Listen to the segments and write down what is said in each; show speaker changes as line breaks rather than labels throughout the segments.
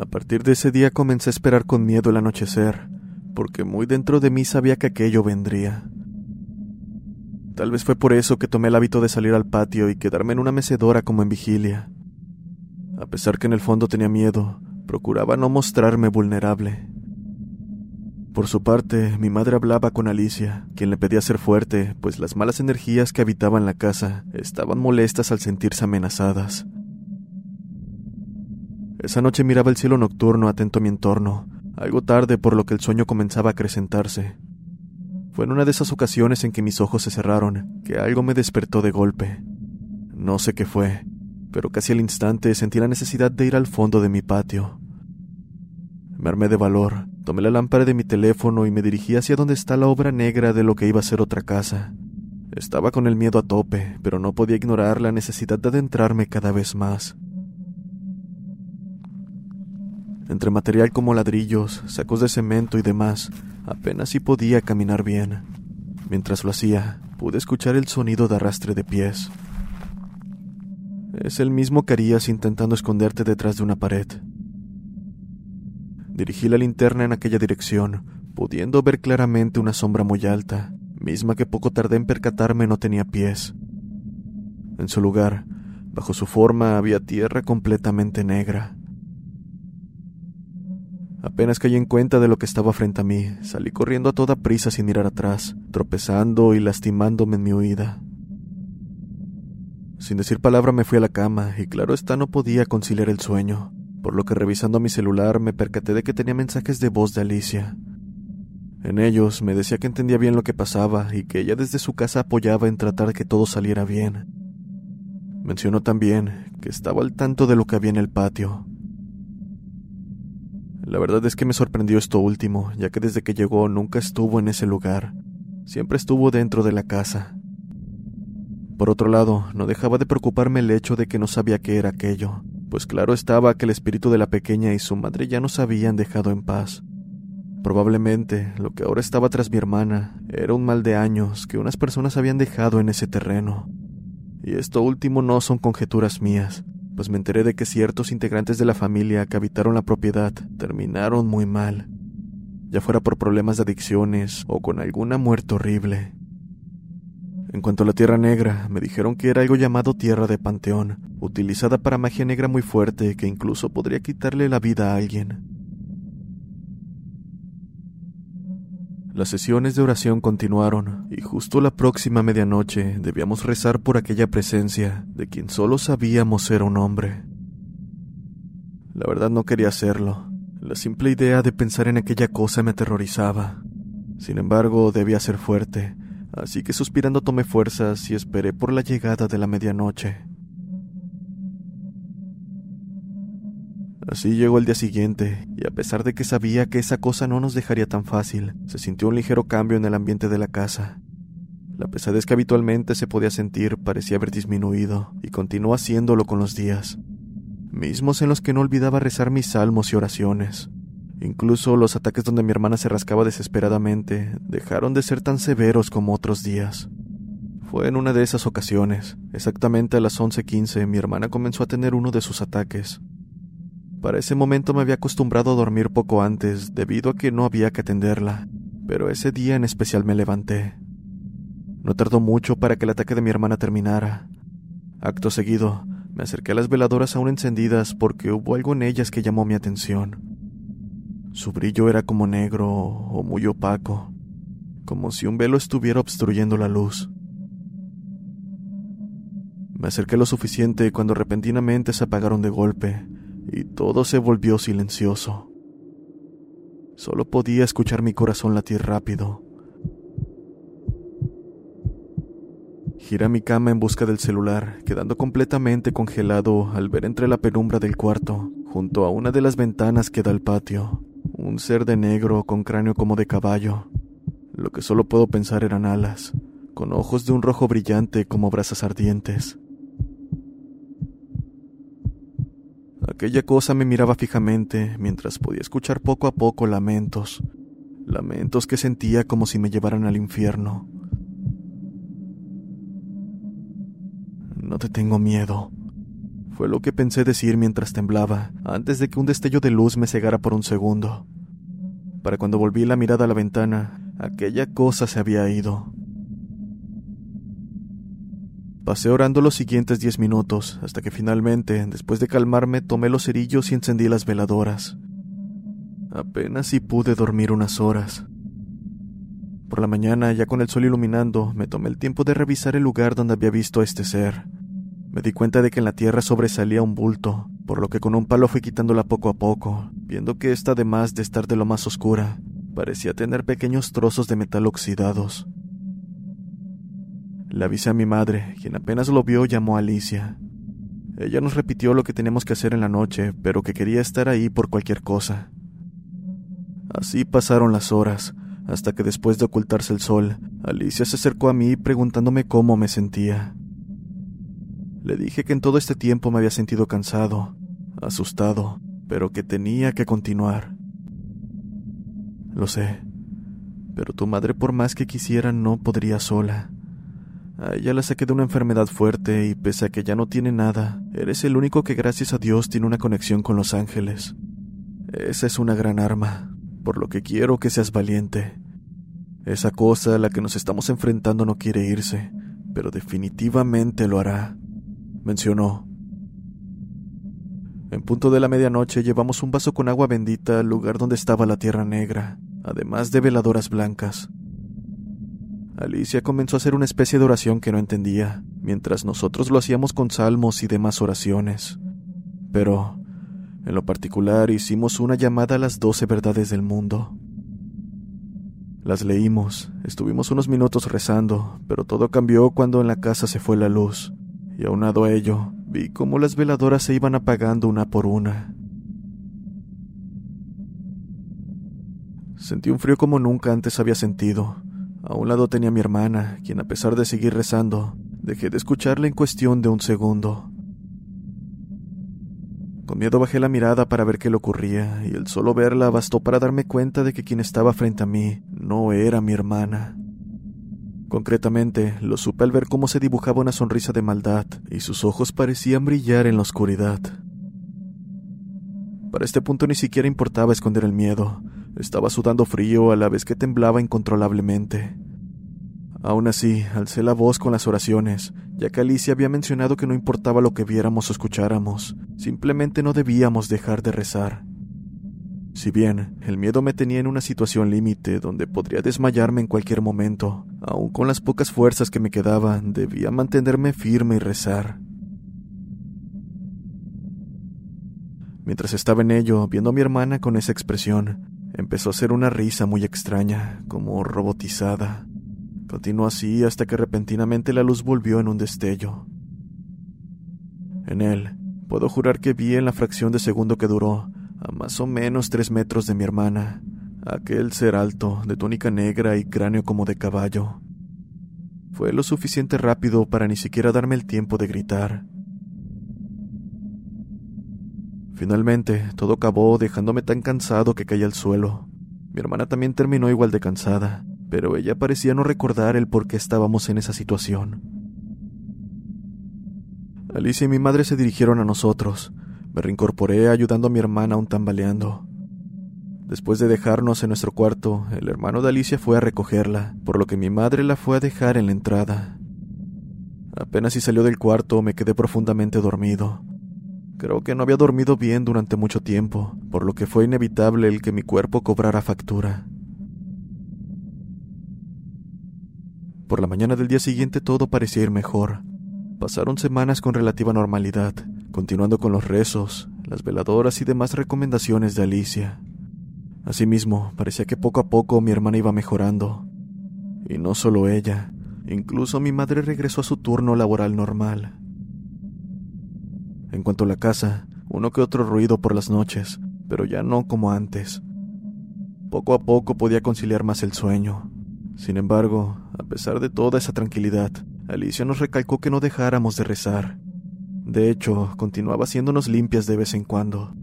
A partir de ese día comencé a esperar con miedo el anochecer, porque muy dentro de mí sabía que aquello vendría. Tal vez fue por eso que tomé el hábito de salir al patio y quedarme en una mecedora como en vigilia. A pesar que en el fondo tenía miedo, procuraba no mostrarme vulnerable. Por su parte, mi madre hablaba con Alicia, quien le pedía ser fuerte, pues las malas energías que habitaban la casa estaban molestas al sentirse amenazadas. Esa noche miraba el cielo nocturno atento a mi entorno, algo tarde por lo que el sueño comenzaba a acrecentarse. Fue en una de esas ocasiones en que mis ojos se cerraron, que algo me despertó de golpe. No sé qué fue, pero casi al instante sentí la necesidad de ir al fondo de mi patio. Me armé de valor, tomé la lámpara de mi teléfono y me dirigí hacia donde está la obra negra de lo que iba a ser otra casa. Estaba con el miedo a tope, pero no podía ignorar la necesidad de adentrarme cada vez más. Entre material como ladrillos, sacos de cemento y demás, apenas si podía caminar bien. Mientras lo hacía, pude escuchar el sonido de arrastre de pies. Es el mismo que harías intentando esconderte detrás de una pared. Dirigí la linterna en aquella dirección, pudiendo ver claramente una sombra muy alta, misma que poco tardé en percatarme no tenía pies. En su lugar, bajo su forma había tierra completamente negra. Apenas caí en cuenta de lo que estaba frente a mí, salí corriendo a toda prisa sin mirar atrás, tropezando y lastimándome en mi huida. Sin decir palabra me fui a la cama y claro está no podía conciliar el sueño, por lo que revisando mi celular me percaté de que tenía mensajes de voz de Alicia. En ellos me decía que entendía bien lo que pasaba y que ella desde su casa apoyaba en tratar que todo saliera bien. Mencionó también que estaba al tanto de lo que había en el patio, la verdad es que me sorprendió esto último, ya que desde que llegó nunca estuvo en ese lugar. Siempre estuvo dentro de la casa. Por otro lado, no dejaba de preocuparme el hecho de que no sabía qué era aquello, pues claro estaba que el espíritu de la pequeña y su madre ya nos habían dejado en paz. Probablemente lo que ahora estaba tras mi hermana era un mal de años que unas personas habían dejado en ese terreno. Y esto último no son conjeturas mías, pues me enteré de que ciertos integrantes de la familia que habitaron la propiedad terminaron muy mal, ya fuera por problemas de adicciones o con alguna muerte horrible. En cuanto a la Tierra Negra, me dijeron que era algo llamado Tierra de Panteón, utilizada para magia negra muy fuerte que incluso podría quitarle la vida a alguien. Las sesiones de oración continuaron y justo la próxima medianoche debíamos rezar por aquella presencia de quien solo sabíamos era un hombre. La verdad no quería hacerlo. La simple idea de pensar en aquella cosa me aterrorizaba. Sin embargo, debía ser fuerte, así que suspirando tomé fuerzas y esperé por la llegada de la medianoche. Así llegó el día siguiente, y a pesar de que sabía que esa cosa no nos dejaría tan fácil, se sintió un ligero cambio en el ambiente de la casa. La pesadez que habitualmente se podía sentir parecía haber disminuido, y continuó haciéndolo con los días, mismos en los que no olvidaba rezar mis salmos y oraciones. Incluso los ataques donde mi hermana se rascaba desesperadamente dejaron de ser tan severos como otros días. Fue en una de esas ocasiones, exactamente a las 11:15, mi hermana comenzó a tener uno de sus ataques. Para ese momento me había acostumbrado a dormir poco antes, debido a que no había que atenderla, pero ese día en especial me levanté. No tardó mucho para que el ataque de mi hermana terminara. Acto seguido, me acerqué a las veladoras aún encendidas porque hubo algo en ellas que llamó mi atención. Su brillo era como negro o muy opaco, como si un velo estuviera obstruyendo la luz. Me acerqué lo suficiente cuando repentinamente se apagaron de golpe y todo se volvió silencioso. Solo podía escuchar mi corazón latir rápido. Giré mi cama en busca del celular, quedando completamente congelado al ver entre la penumbra del cuarto, junto a una de las ventanas que da al patio, un ser de negro con cráneo como de caballo. Lo que solo puedo pensar eran alas, con ojos de un rojo brillante como brasas ardientes. Aquella cosa me miraba fijamente mientras podía escuchar poco a poco lamentos, lamentos que sentía como si me llevaran al infierno. No te tengo miedo. Fue lo que pensé decir mientras temblaba, antes de que un destello de luz me cegara por un segundo. Para cuando volví la mirada a la ventana, aquella cosa se había ido. Pasé orando los siguientes diez minutos, hasta que finalmente, después de calmarme, tomé los cerillos y encendí las veladoras. Apenas si pude dormir unas horas. Por la mañana, ya con el sol iluminando, me tomé el tiempo de revisar el lugar donde había visto a este ser. Me di cuenta de que en la tierra sobresalía un bulto, por lo que con un palo fui quitándola poco a poco, viendo que esta, además de estar de lo más oscura, parecía tener pequeños trozos de metal oxidados. Le avisé a mi madre, quien apenas lo vio llamó a Alicia. Ella nos repitió lo que teníamos que hacer en la noche, pero que quería estar ahí por cualquier cosa. Así pasaron las horas, hasta que después de ocultarse el sol, Alicia se acercó a mí preguntándome cómo me sentía. Le dije que en todo este tiempo me había sentido cansado, asustado, pero que tenía que continuar. Lo sé, pero tu madre por más que quisiera no podría sola. A ella la saqué de una enfermedad fuerte y pese a que ya no tiene nada, eres el único que gracias a Dios tiene una conexión con los ángeles. Esa es una gran arma, por lo que quiero que seas valiente. Esa cosa a la que nos estamos enfrentando no quiere irse, pero definitivamente lo hará, mencionó. En punto de la medianoche llevamos un vaso con agua bendita al lugar donde estaba la tierra negra, además de veladoras blancas. Alicia comenzó a hacer una especie de oración que no entendía, mientras nosotros lo hacíamos con salmos y demás oraciones. Pero, en lo particular, hicimos una llamada a las doce verdades del mundo. Las leímos, estuvimos unos minutos rezando, pero todo cambió cuando en la casa se fue la luz, y aunado a ello, vi cómo las veladoras se iban apagando una por una. Sentí un frío como nunca antes había sentido, a un lado tenía mi hermana, quien a pesar de seguir rezando, dejé de escucharla en cuestión de un segundo. Con miedo bajé la mirada para ver qué le ocurría, y el solo verla bastó para darme cuenta de que quien estaba frente a mí no era mi hermana. Concretamente, lo supe al ver cómo se dibujaba una sonrisa de maldad, y sus ojos parecían brillar en la oscuridad. Para este punto ni siquiera importaba esconder el miedo, estaba sudando frío a la vez que temblaba incontrolablemente. Aún así, alcé la voz con las oraciones, ya que Alicia había mencionado que no importaba lo que viéramos o escucháramos, simplemente no debíamos dejar de rezar. Si bien el miedo me tenía en una situación límite donde podría desmayarme en cualquier momento, aun con las pocas fuerzas que me quedaban, debía mantenerme firme y rezar. Mientras estaba en ello, viendo a mi hermana con esa expresión, Empezó a hacer una risa muy extraña, como robotizada. Continuó así hasta que repentinamente la luz volvió en un destello. En él, puedo jurar que vi en la fracción de segundo que duró, a más o menos tres metros de mi hermana, aquel ser alto, de túnica negra y cráneo como de caballo. Fue lo suficiente rápido para ni siquiera darme el tiempo de gritar. Finalmente, todo acabó dejándome tan cansado que caí al suelo. Mi hermana también terminó igual de cansada, pero ella parecía no recordar el por qué estábamos en esa situación. Alicia y mi madre se dirigieron a nosotros. Me reincorporé ayudando a mi hermana aún tambaleando. Después de dejarnos en nuestro cuarto, el hermano de Alicia fue a recogerla, por lo que mi madre la fue a dejar en la entrada. Apenas si salió del cuarto me quedé profundamente dormido. Creo que no había dormido bien durante mucho tiempo, por lo que fue inevitable el que mi cuerpo cobrara factura. Por la mañana del día siguiente todo parecía ir mejor. Pasaron semanas con relativa normalidad, continuando con los rezos, las veladoras y demás recomendaciones de Alicia. Asimismo, parecía que poco a poco mi hermana iba mejorando. Y no solo ella, incluso mi madre regresó a su turno laboral normal. En cuanto a la casa, uno que otro ruido por las noches, pero ya no como antes. Poco a poco podía conciliar más el sueño. Sin embargo, a pesar de toda esa tranquilidad, Alicia nos recalcó que no dejáramos de rezar. De hecho, continuaba haciéndonos limpias de vez en cuando.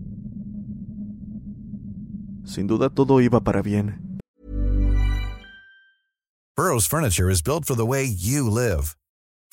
Sin duda todo iba para bien.
Burroughs Furniture is built for the way you live.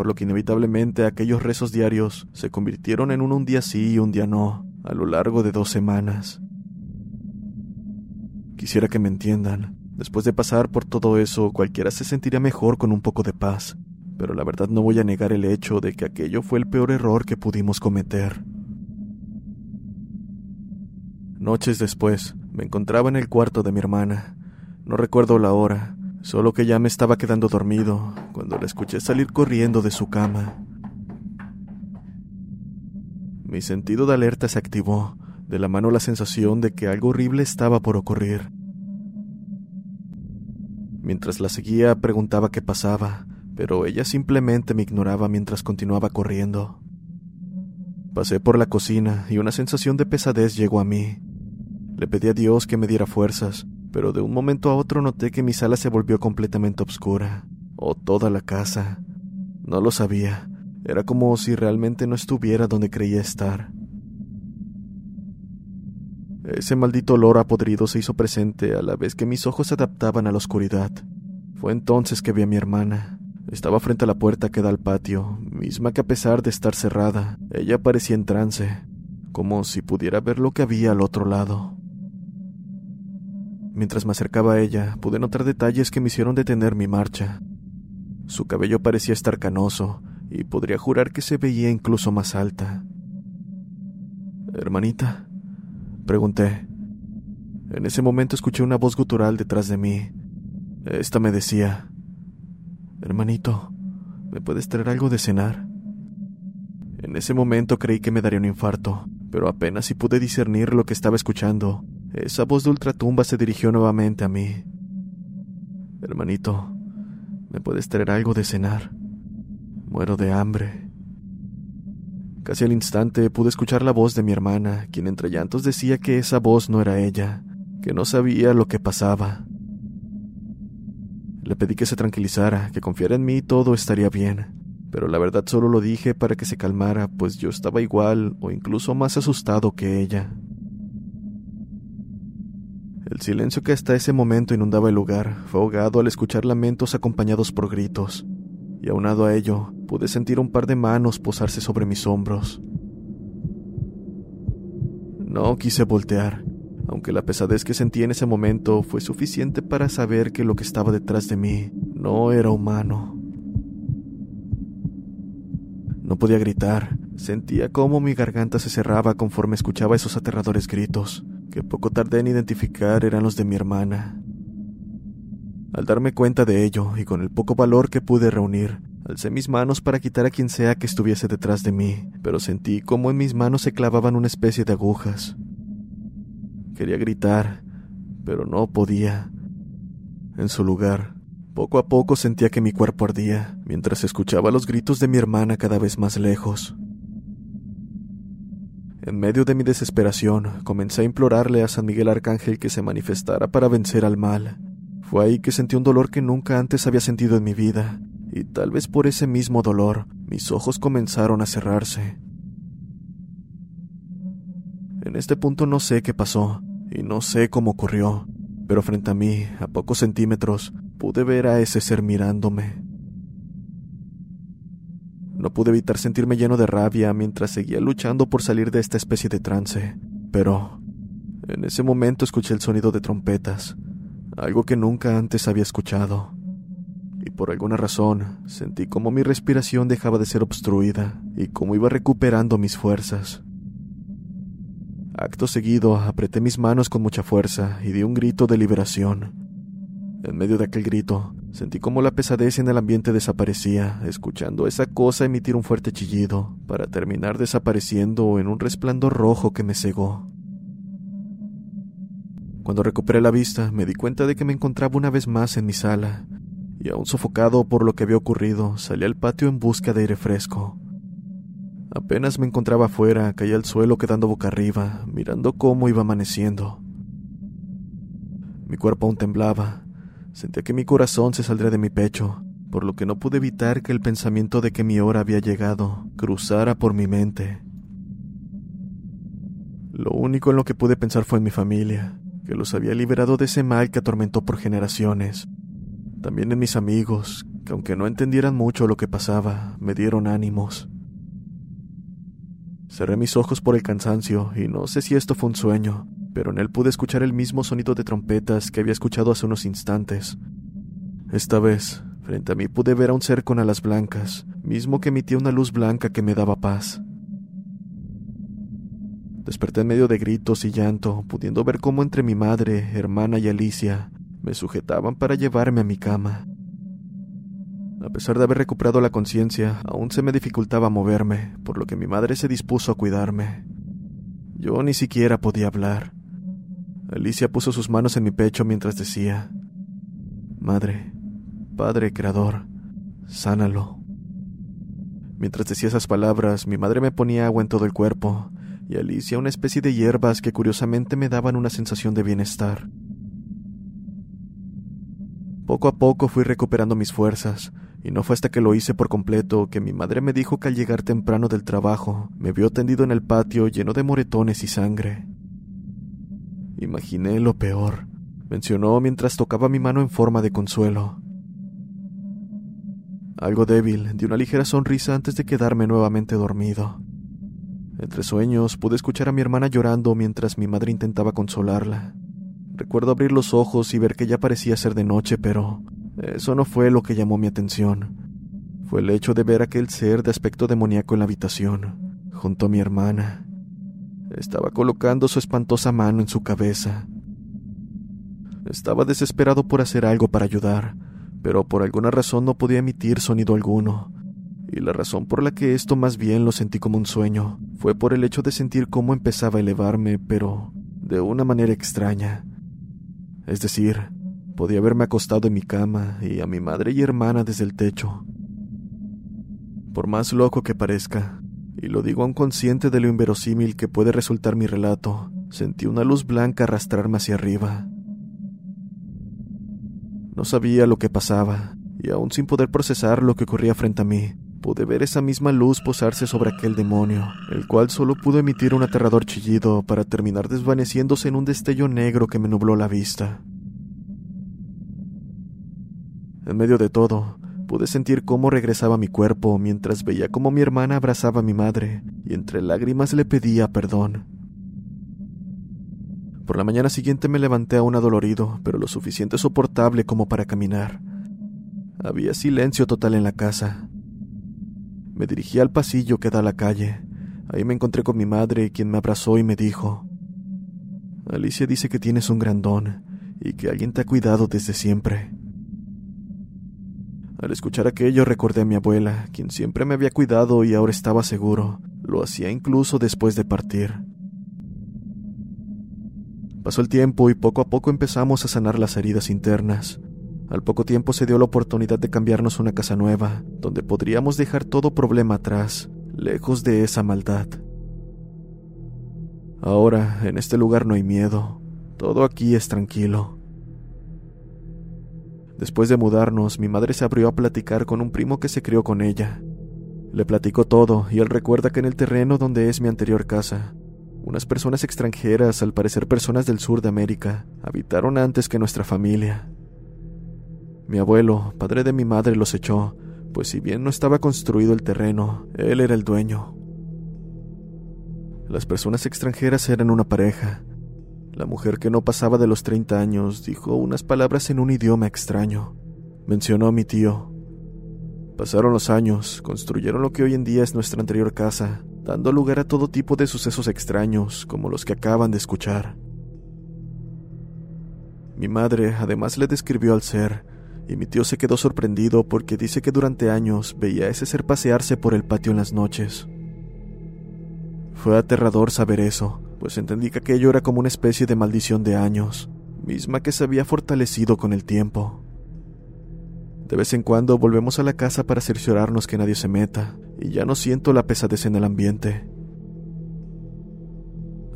Por lo que inevitablemente aquellos rezos diarios se convirtieron en un un día sí y un día no, a lo largo de dos semanas. Quisiera que me entiendan. Después de pasar por todo eso, cualquiera se sentiría mejor con un poco de paz. Pero la verdad no voy a negar el hecho de que aquello fue el peor error que pudimos cometer. Noches después, me encontraba en el cuarto de mi hermana. No recuerdo la hora, solo que ya me estaba quedando dormido cuando la escuché salir corriendo de su cama. Mi sentido de alerta se activó, de la mano la sensación de que algo horrible estaba por ocurrir. Mientras la seguía preguntaba qué pasaba, pero ella simplemente me ignoraba mientras continuaba corriendo. Pasé por la cocina y una sensación de pesadez llegó a mí. Le pedí a Dios que me diera fuerzas, pero de un momento a otro noté que mi sala se volvió completamente oscura, o toda la casa. No lo sabía, era como si realmente no estuviera donde creía estar. Ese maldito olor a podrido se hizo presente a la vez que mis ojos se adaptaban a la oscuridad. Fue entonces que vi a mi hermana. Estaba frente a la puerta que da al patio, misma que a pesar de estar cerrada, ella parecía en trance, como si pudiera ver lo que había al otro lado. Mientras me acercaba a ella, pude notar detalles que me hicieron detener mi marcha. Su cabello parecía estar canoso, y podría jurar que se veía incluso más alta. Hermanita, pregunté. En ese momento escuché una voz gutural detrás de mí. Esta me decía, Hermanito, ¿me puedes traer algo de cenar? En ese momento creí que me daría un infarto, pero apenas si pude discernir lo que estaba escuchando, esa voz de ultratumba se dirigió nuevamente a mí. Hermanito, ¿me puedes traer algo de cenar? Muero de hambre. Casi al instante pude escuchar la voz de mi hermana, quien entre llantos decía que esa voz no era ella, que no sabía lo que pasaba. Le pedí que se tranquilizara, que confiara en mí y todo estaría bien, pero la verdad solo lo dije para que se calmara, pues yo estaba igual o incluso más asustado que ella. El silencio que hasta ese momento inundaba el lugar fue ahogado al escuchar lamentos acompañados por gritos, y aunado a ello, pude sentir un par de manos posarse sobre mis hombros. No quise voltear, aunque la pesadez que sentí en ese momento fue suficiente para saber que lo que estaba detrás de mí no era humano. No podía gritar, sentía cómo mi garganta se cerraba conforme escuchaba esos aterradores gritos, que poco tardé en identificar eran los de mi hermana. Al darme cuenta de ello, y con el poco valor que pude reunir, alcé mis manos para quitar a quien sea que estuviese detrás de mí, pero sentí como en mis manos se clavaban una especie de agujas. Quería gritar, pero no podía. En su lugar, Poco a poco sentía que mi cuerpo ardía, mientras escuchaba los gritos de mi hermana cada vez más lejos. En medio de mi desesperación, comencé a implorarle a San Miguel Arcángel que se manifestara para vencer al mal. Fue ahí que sentí un dolor que nunca antes había sentido en mi vida, y tal vez por ese mismo dolor, mis ojos comenzaron a cerrarse. En este punto no sé qué pasó, y no sé cómo ocurrió, pero frente a mí, a pocos centímetros, pude ver a ese ser mirándome. No pude evitar sentirme lleno de rabia mientras seguía luchando por salir de esta especie de trance, pero en ese momento escuché el sonido de trompetas, algo que nunca antes había escuchado, y por alguna razón sentí como mi respiración dejaba de ser obstruida y cómo iba recuperando mis fuerzas. Acto seguido, apreté mis manos con mucha fuerza y di un grito de liberación. En medio de aquel grito, sentí como la pesadez en el ambiente desaparecía, escuchando esa cosa emitir un fuerte chillido, para terminar desapareciendo en un resplandor rojo que me cegó. Cuando recuperé la vista, me di cuenta de que me encontraba una vez más en mi sala, y aún sofocado por lo que había ocurrido, salí al patio en busca de aire fresco. Apenas me encontraba afuera, caí al suelo quedando boca arriba, mirando cómo iba amaneciendo. Mi cuerpo aún temblaba. Sentía que mi corazón se saldría de mi pecho, por lo que no pude evitar que el pensamiento de que mi hora había llegado cruzara por mi mente. Lo único en lo que pude pensar fue en mi familia, que los había liberado de ese mal que atormentó por generaciones. También en mis amigos, que aunque no entendieran mucho lo que pasaba, me dieron ánimos. Cerré mis ojos por el cansancio y no sé si esto fue un sueño, pero en él pude escuchar el mismo sonido de trompetas que había escuchado hace unos instantes. Esta vez, frente a mí pude ver a un ser con alas blancas, mismo que emitía una luz blanca que me daba paz. Desperté en medio de gritos y llanto, pudiendo ver cómo entre mi madre, hermana y Alicia me sujetaban para llevarme a mi cama. A pesar de haber recuperado la conciencia, aún se me dificultaba moverme, por lo que mi madre se dispuso a cuidarme. Yo ni siquiera podía hablar. Alicia puso sus manos en mi pecho mientras decía, Madre, Padre Creador, sánalo. Mientras decía esas palabras, mi madre me ponía agua en todo el cuerpo, y Alicia una especie de hierbas que curiosamente me daban una sensación de bienestar. Poco a poco fui recuperando mis fuerzas, y no fue hasta que lo hice por completo que mi madre me dijo que al llegar temprano del trabajo me vio tendido en el patio lleno de moretones y sangre. Imaginé lo peor, mencionó mientras tocaba mi mano en forma de consuelo. Algo débil, di una ligera sonrisa antes de quedarme nuevamente dormido. Entre sueños pude escuchar a mi hermana llorando mientras mi madre intentaba consolarla. Recuerdo abrir los ojos y ver que ya parecía ser de noche, pero eso no fue lo que llamó mi atención. Fue el hecho de ver aquel ser de aspecto demoníaco en la habitación, junto a mi hermana. Estaba colocando su espantosa mano en su cabeza. Estaba desesperado por hacer algo para ayudar, pero por alguna razón no podía emitir sonido alguno. Y la razón por la que esto más bien lo sentí como un sueño fue por el hecho de sentir cómo empezaba a elevarme, pero de una manera extraña. Es decir, Podía haberme acostado en mi cama y a mi madre y hermana desde el techo. Por más loco que parezca, y lo digo aún consciente de lo inverosímil que puede resultar mi relato, sentí una luz blanca arrastrarme hacia arriba. No sabía lo que pasaba, y aún sin poder procesar lo que ocurría frente a mí, pude ver esa misma luz posarse sobre aquel demonio, el cual solo pudo emitir un aterrador chillido para terminar desvaneciéndose en un destello negro que me nubló la vista. En medio de todo, pude sentir cómo regresaba mi cuerpo mientras veía cómo mi hermana abrazaba a mi madre y entre lágrimas le pedía perdón. Por la mañana siguiente me levanté aún adolorido, pero lo suficiente soportable como para caminar. Había silencio total en la casa. Me dirigí al pasillo que da a la calle. Ahí me encontré con mi madre, quien me abrazó y me dijo, Alicia dice que tienes un grandón y que alguien te ha cuidado desde siempre. Al escuchar aquello recordé a mi abuela, quien siempre me había cuidado y ahora estaba seguro. Lo hacía incluso después de partir. Pasó el tiempo y poco a poco empezamos a sanar las heridas internas. Al poco tiempo se dio la oportunidad de cambiarnos una casa nueva, donde podríamos dejar todo problema atrás, lejos de esa maldad. Ahora, en este lugar no hay miedo, todo aquí es tranquilo. Después de mudarnos, mi madre se abrió a platicar con un primo que se crió con ella. Le platicó todo y él recuerda que en el terreno donde es mi anterior casa, unas personas extranjeras, al parecer personas del sur de América, habitaron antes que nuestra familia. Mi abuelo, padre de mi madre, los echó, pues si bien no estaba construido el terreno, él era el dueño. Las personas extranjeras eran una pareja. La mujer que no pasaba de los 30 años dijo unas palabras en un idioma extraño. Mencionó a mi tío. Pasaron los años, construyeron lo que hoy en día es nuestra anterior casa, dando lugar a todo tipo de sucesos extraños como los que acaban de escuchar. Mi madre además le describió al ser, y mi tío se quedó sorprendido porque dice que durante años veía a ese ser pasearse por el patio en las noches. Fue aterrador saber eso, pues entendí que aquello era como una especie de maldición de años, misma que se había fortalecido con el tiempo. De vez en cuando volvemos a la casa para cerciorarnos que nadie se meta, y ya no siento la pesadez en el ambiente.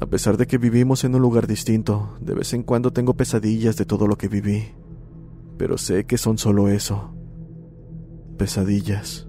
A pesar de que vivimos en un lugar distinto, de vez en cuando tengo pesadillas de todo lo que viví pero sé que son solo eso, pesadillas.